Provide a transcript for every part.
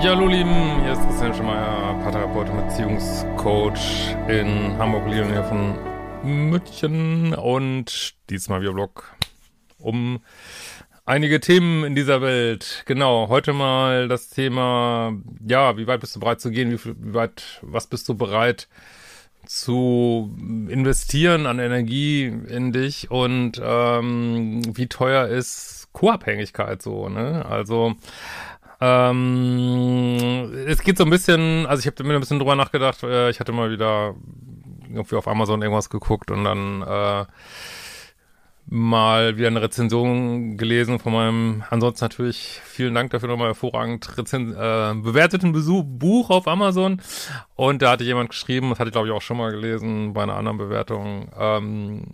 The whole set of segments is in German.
Ja, hallo Lieben, hier ist Christian Schemeier, Paartherapeut und Beziehungscoach in Hamburg, Lyon von München und diesmal wieder Blog um einige Themen in dieser Welt. Genau, heute mal das Thema, ja, wie weit bist du bereit zu gehen, wie, viel, wie weit, was bist du bereit zu investieren an Energie in dich und ähm, wie teuer ist Co-Abhängigkeit so, ne? Also ähm, es geht so ein bisschen, also ich habe mir ein bisschen drüber nachgedacht, äh, ich hatte mal wieder irgendwie auf Amazon irgendwas geguckt und dann äh, mal wieder eine Rezension gelesen von meinem, ansonsten natürlich vielen Dank dafür nochmal hervorragend Rezen äh, bewerteten Besuch, Buch auf Amazon. Und da hatte jemand geschrieben, das hatte ich glaube ich auch schon mal gelesen bei einer anderen Bewertung, ähm,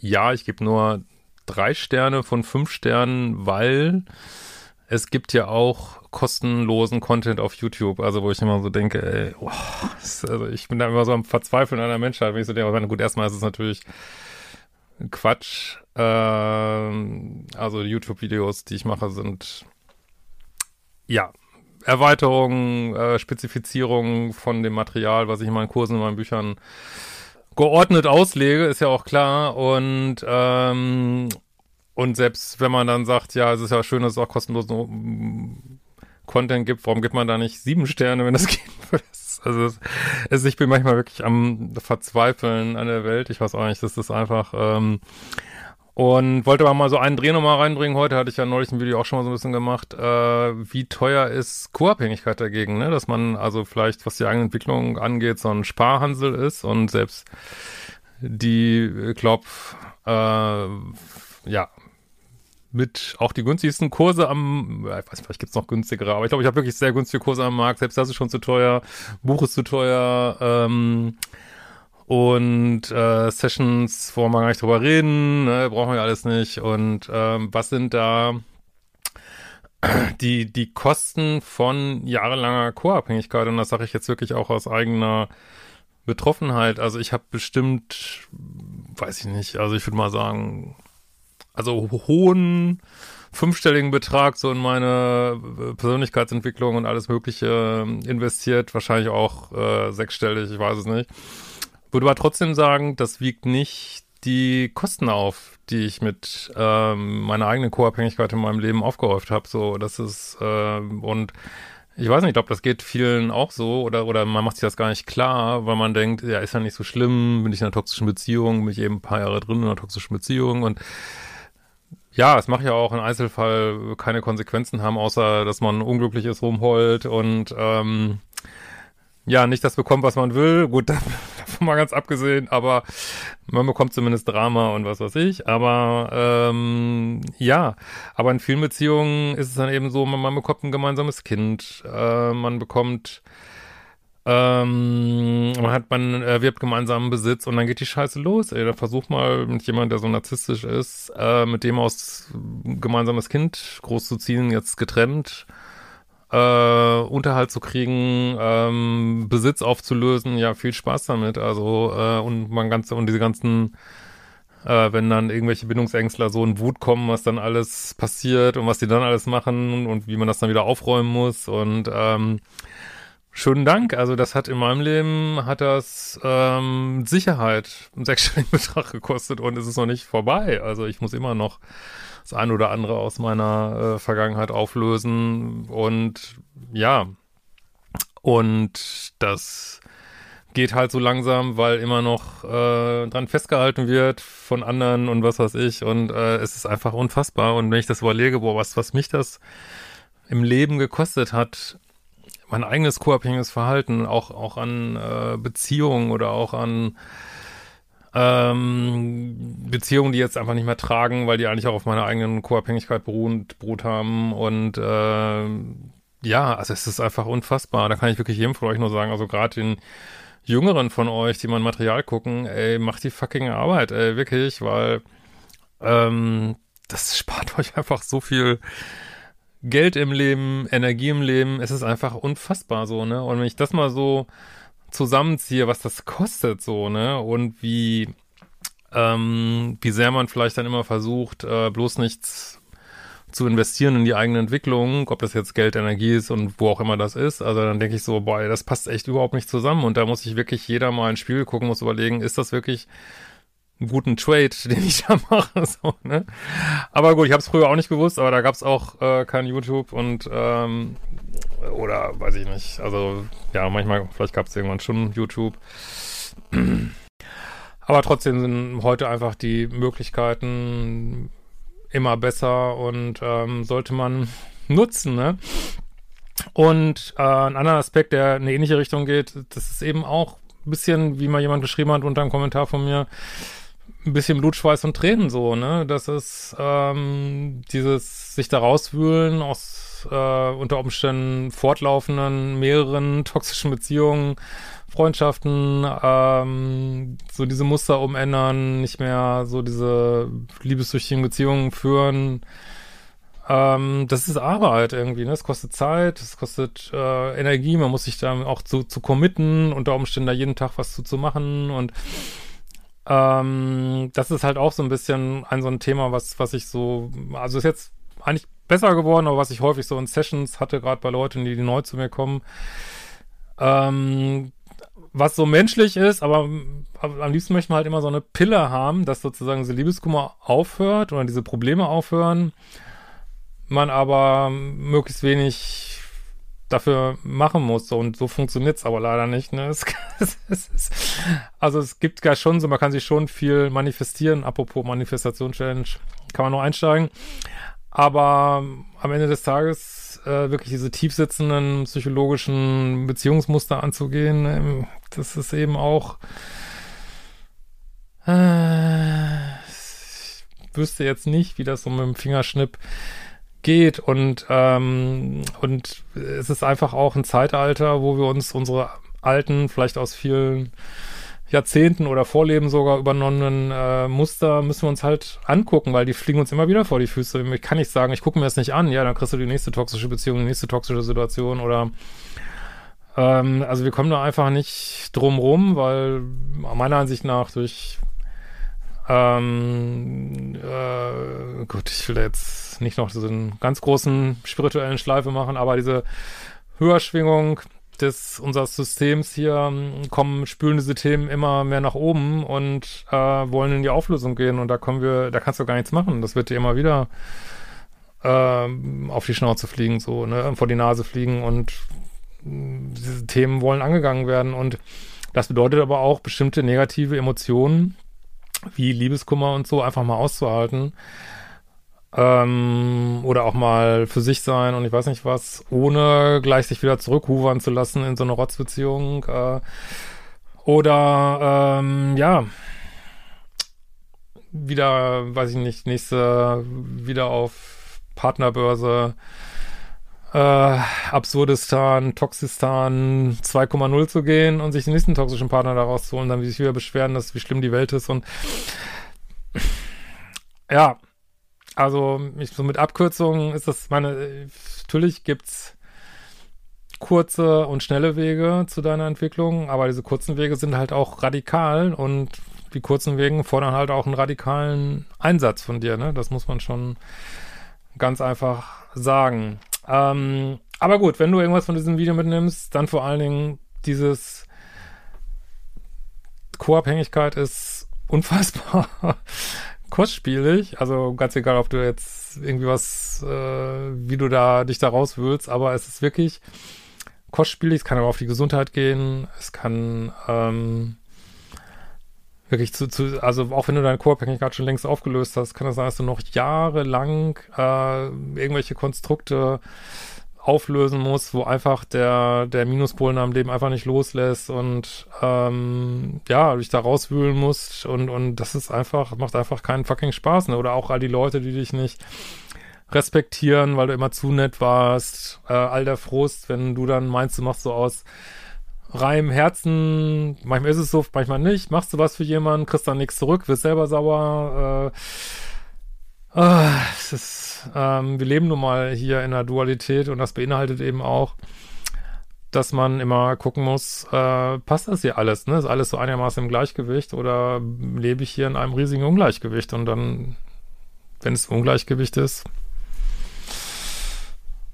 ja, ich gebe nur drei Sterne von fünf Sternen, weil es gibt ja auch kostenlosen Content auf YouTube, also wo ich immer so denke, ey, oh, also ich bin da immer so am Verzweifeln der Menschheit, wenn ich so denke, aber gut, erstmal ist es natürlich Quatsch. Ähm, also YouTube-Videos, die ich mache, sind ja Erweiterungen, äh, Spezifizierungen von dem Material, was ich in meinen Kursen, in meinen Büchern geordnet auslege, ist ja auch klar. Und ähm, und selbst wenn man dann sagt, ja, es ist ja schön, dass es auch kostenlosen Content gibt, warum gibt man da nicht sieben Sterne, wenn das geht? Also es, es, ich bin manchmal wirklich am Verzweifeln an der Welt. Ich weiß auch nicht, das ist einfach ähm, und wollte aber mal so einen Dreh nochmal reinbringen. Heute hatte ich ja neulich ein Video auch schon mal so ein bisschen gemacht. Äh, wie teuer ist Co-Abhängigkeit dagegen? Ne? Dass man also vielleicht, was die eigene Entwicklung angeht, so ein Sparhansel ist und selbst die, ich glaube, äh, ja, mit auch die günstigsten Kurse am, ich weiß nicht, vielleicht gibt's noch günstigere, aber ich glaube, ich habe wirklich sehr günstige Kurse am Markt. Selbst das ist schon zu teuer, Buch ist zu teuer, ähm, und äh, Sessions, wo wir gar nicht drüber reden, ne, brauchen wir alles nicht. Und ähm, was sind da die, die Kosten von jahrelanger Co-Abhängigkeit? Und das sage ich jetzt wirklich auch aus eigener Betroffenheit. Also ich habe bestimmt, weiß ich nicht, also ich würde mal sagen, also hohen fünfstelligen Betrag so in meine äh, Persönlichkeitsentwicklung und alles Mögliche äh, investiert, wahrscheinlich auch äh, sechsstellig, ich weiß es nicht. Würde aber trotzdem sagen, das wiegt nicht die Kosten auf, die ich mit ähm, meiner eigenen Co-Abhängigkeit in meinem Leben aufgehäuft habe. So, das ist äh, und ich weiß nicht, ich glaube, das geht vielen auch so oder oder man macht sich das gar nicht klar, weil man denkt, ja, ist ja nicht so schlimm, bin ich in einer toxischen Beziehung, bin ich eben ein paar Jahre drin in einer toxischen Beziehung und ja, es macht ja auch im Einzelfall keine Konsequenzen haben, außer dass man unglücklich ist, rumheult und ähm, ja, nicht das bekommt, was man will. Gut, davon mal ganz abgesehen, aber man bekommt zumindest Drama und was weiß ich. Aber ähm, ja, aber in vielen Beziehungen ist es dann eben so, man, man bekommt ein gemeinsames Kind, äh, man bekommt ähm, man hat, man erwirbt gemeinsamen Besitz und dann geht die Scheiße los. Ey, da versuch mal mit jemandem, der so narzisstisch ist, äh, mit dem aus gemeinsames Kind großzuziehen, jetzt getrennt, äh, Unterhalt zu kriegen, ähm, Besitz aufzulösen. Ja, viel Spaß damit. Also äh, und man ganze und diese ganzen äh, wenn dann irgendwelche Bindungsängstler so in Wut kommen, was dann alles passiert und was die dann alles machen und wie man das dann wieder aufräumen muss und ähm, Schönen Dank. Also das hat in meinem Leben, hat das ähm, Sicherheit einen sechsstelligen Betrag gekostet und es ist noch nicht vorbei. Also ich muss immer noch das ein oder andere aus meiner äh, Vergangenheit auflösen und ja, und das geht halt so langsam, weil immer noch äh, dran festgehalten wird von anderen und was weiß ich und äh, es ist einfach unfassbar und wenn ich das überlege, boah, was, was mich das im Leben gekostet hat, mein eigenes co-abhängiges Verhalten, auch, auch an äh, Beziehungen oder auch an ähm, Beziehungen, die jetzt einfach nicht mehr tragen, weil die eigentlich auch auf meiner eigenen Co-Abhängigkeit beruht, beruht haben. Und äh, ja, also es ist einfach unfassbar. Da kann ich wirklich jedem von euch nur sagen, also gerade den Jüngeren von euch, die mal Material gucken, ey, macht die fucking Arbeit, ey, wirklich, weil ähm, das spart euch einfach so viel Geld im Leben, Energie im Leben. Es ist einfach unfassbar so, ne? Und wenn ich das mal so zusammenziehe, was das kostet, so, ne? Und wie, ähm, wie sehr man vielleicht dann immer versucht, äh, bloß nichts zu investieren in die eigene Entwicklung, ob das jetzt Geld, Energie ist und wo auch immer das ist. Also dann denke ich so, boah, das passt echt überhaupt nicht zusammen. Und da muss ich wirklich jeder mal ein Spiel gucken, muss überlegen, ist das wirklich guten Trade, den ich da mache. So, ne? Aber gut, ich habe es früher auch nicht gewusst, aber da gab es auch äh, kein YouTube und ähm, oder weiß ich nicht. Also ja, manchmal, vielleicht gab es irgendwann schon YouTube. Aber trotzdem sind heute einfach die Möglichkeiten immer besser und ähm, sollte man nutzen, ne? Und äh, ein anderer Aspekt, der in eine ähnliche Richtung geht, das ist eben auch ein bisschen, wie mal jemand geschrieben hat unter einem Kommentar von mir, ein bisschen Blutschweiß und Tränen so, ne? Das ist ähm, dieses sich da rauswühlen aus äh, unter Umständen fortlaufenden, mehreren toxischen Beziehungen, Freundschaften, ähm, so diese Muster umändern, nicht mehr so diese liebessüchtigen Beziehungen führen. Ähm, das ist Arbeit irgendwie, ne? Es kostet Zeit, es kostet äh, Energie, man muss sich da auch zu, zu committen, unter Umständen da jeden Tag was zu, zu machen und ähm, das ist halt auch so ein bisschen ein so ein Thema, was, was ich so, also ist jetzt eigentlich besser geworden, aber was ich häufig so in Sessions hatte, gerade bei Leuten, die, die neu zu mir kommen, ähm, was so menschlich ist, aber, aber, am liebsten möchte man halt immer so eine Pille haben, dass sozusagen diese Liebeskummer aufhört oder diese Probleme aufhören, man aber möglichst wenig dafür machen muss. Und so funktioniert's aber leider nicht. Ne? Es, es, es, also es gibt gar schon so, man kann sich schon viel manifestieren. Apropos Manifestation-Challenge, kann man noch einsteigen. Aber am Ende des Tages äh, wirklich diese tiefsitzenden psychologischen Beziehungsmuster anzugehen, ähm, das ist eben auch. Äh, ich wüsste jetzt nicht, wie das so mit dem Fingerschnipp geht und ähm, und es ist einfach auch ein Zeitalter, wo wir uns unsere alten, vielleicht aus vielen Jahrzehnten oder Vorleben sogar übernommenen äh, Muster müssen wir uns halt angucken, weil die fliegen uns immer wieder vor die Füße. Ich kann nicht sagen, ich gucke mir das nicht an, ja, dann kriegst du die nächste toxische Beziehung, die nächste toxische Situation oder ähm, also wir kommen da einfach nicht drum rum, weil meiner Ansicht nach durch ähm, äh, gut, ich will jetzt nicht noch so einen ganz großen spirituellen Schleife machen, aber diese Höherschwingung, des unseres Systems hier ähm, kommen, spülen diese Themen immer mehr nach oben und äh, wollen in die Auflösung gehen und da kommen wir, da kannst du gar nichts machen. Das wird dir immer wieder äh, auf die Schnauze fliegen, so, ne, vor die Nase fliegen und äh, diese Themen wollen angegangen werden und das bedeutet aber auch bestimmte negative Emotionen wie Liebeskummer und so einfach mal auszuhalten. Ähm, oder auch mal für sich sein und ich weiß nicht was, ohne gleich sich wieder zurückhuvern zu lassen in so eine Rotzbeziehung. Äh, oder ähm, ja, wieder, weiß ich nicht, nächste, wieder auf Partnerbörse, äh, Absurdistan, Toxistan 2,0 zu gehen und sich den nächsten toxischen Partner daraus zu holen, dann sich wieder beschweren, dass wie schlimm die Welt ist und ja, also ich, so mit Abkürzungen ist das meine, natürlich gibt's kurze und schnelle Wege zu deiner Entwicklung, aber diese kurzen Wege sind halt auch radikal und die kurzen Wege fordern halt auch einen radikalen Einsatz von dir, ne? Das muss man schon ganz einfach sagen. Ähm, aber gut, wenn du irgendwas von diesem Video mitnimmst, dann vor allen Dingen dieses Co-Abhängigkeit ist unfassbar kostspielig. Also ganz egal, ob du jetzt irgendwie was, äh, wie du da dich da rauswühlst, aber es ist wirklich kostspielig. Es kann aber auf die Gesundheit gehen. Es kann ähm, wirklich zu, zu, also auch wenn du deine Co-Abhängigkeit schon längst aufgelöst hast, kann das sein, dass du noch jahrelang äh, irgendwelche Konstrukte auflösen muss, wo einfach der, der Minuspol in deinem Leben einfach nicht loslässt und ähm, ja, dich da rauswühlen musst und, und das ist einfach, macht einfach keinen fucking Spaß, ne? Oder auch all die Leute, die dich nicht respektieren, weil du immer zu nett warst, äh, all der Frust, wenn du dann meinst, du machst so aus reinem Herzen, manchmal ist es so, manchmal nicht, machst du was für jemanden, kriegst dann nichts zurück, wirst selber sauer, äh, äh, es ist, ähm, wir leben nun mal hier in der Dualität und das beinhaltet eben auch, dass man immer gucken muss, äh, passt das hier alles, ne? Ist alles so einigermaßen im Gleichgewicht oder lebe ich hier in einem riesigen Ungleichgewicht und dann, wenn es Ungleichgewicht ist,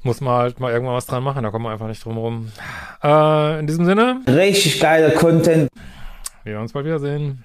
muss man halt mal irgendwann was dran machen, da kommt man einfach nicht drum rum. Äh, in diesem Sinne. Richtig geiler Content. Wir werden uns bald wiedersehen.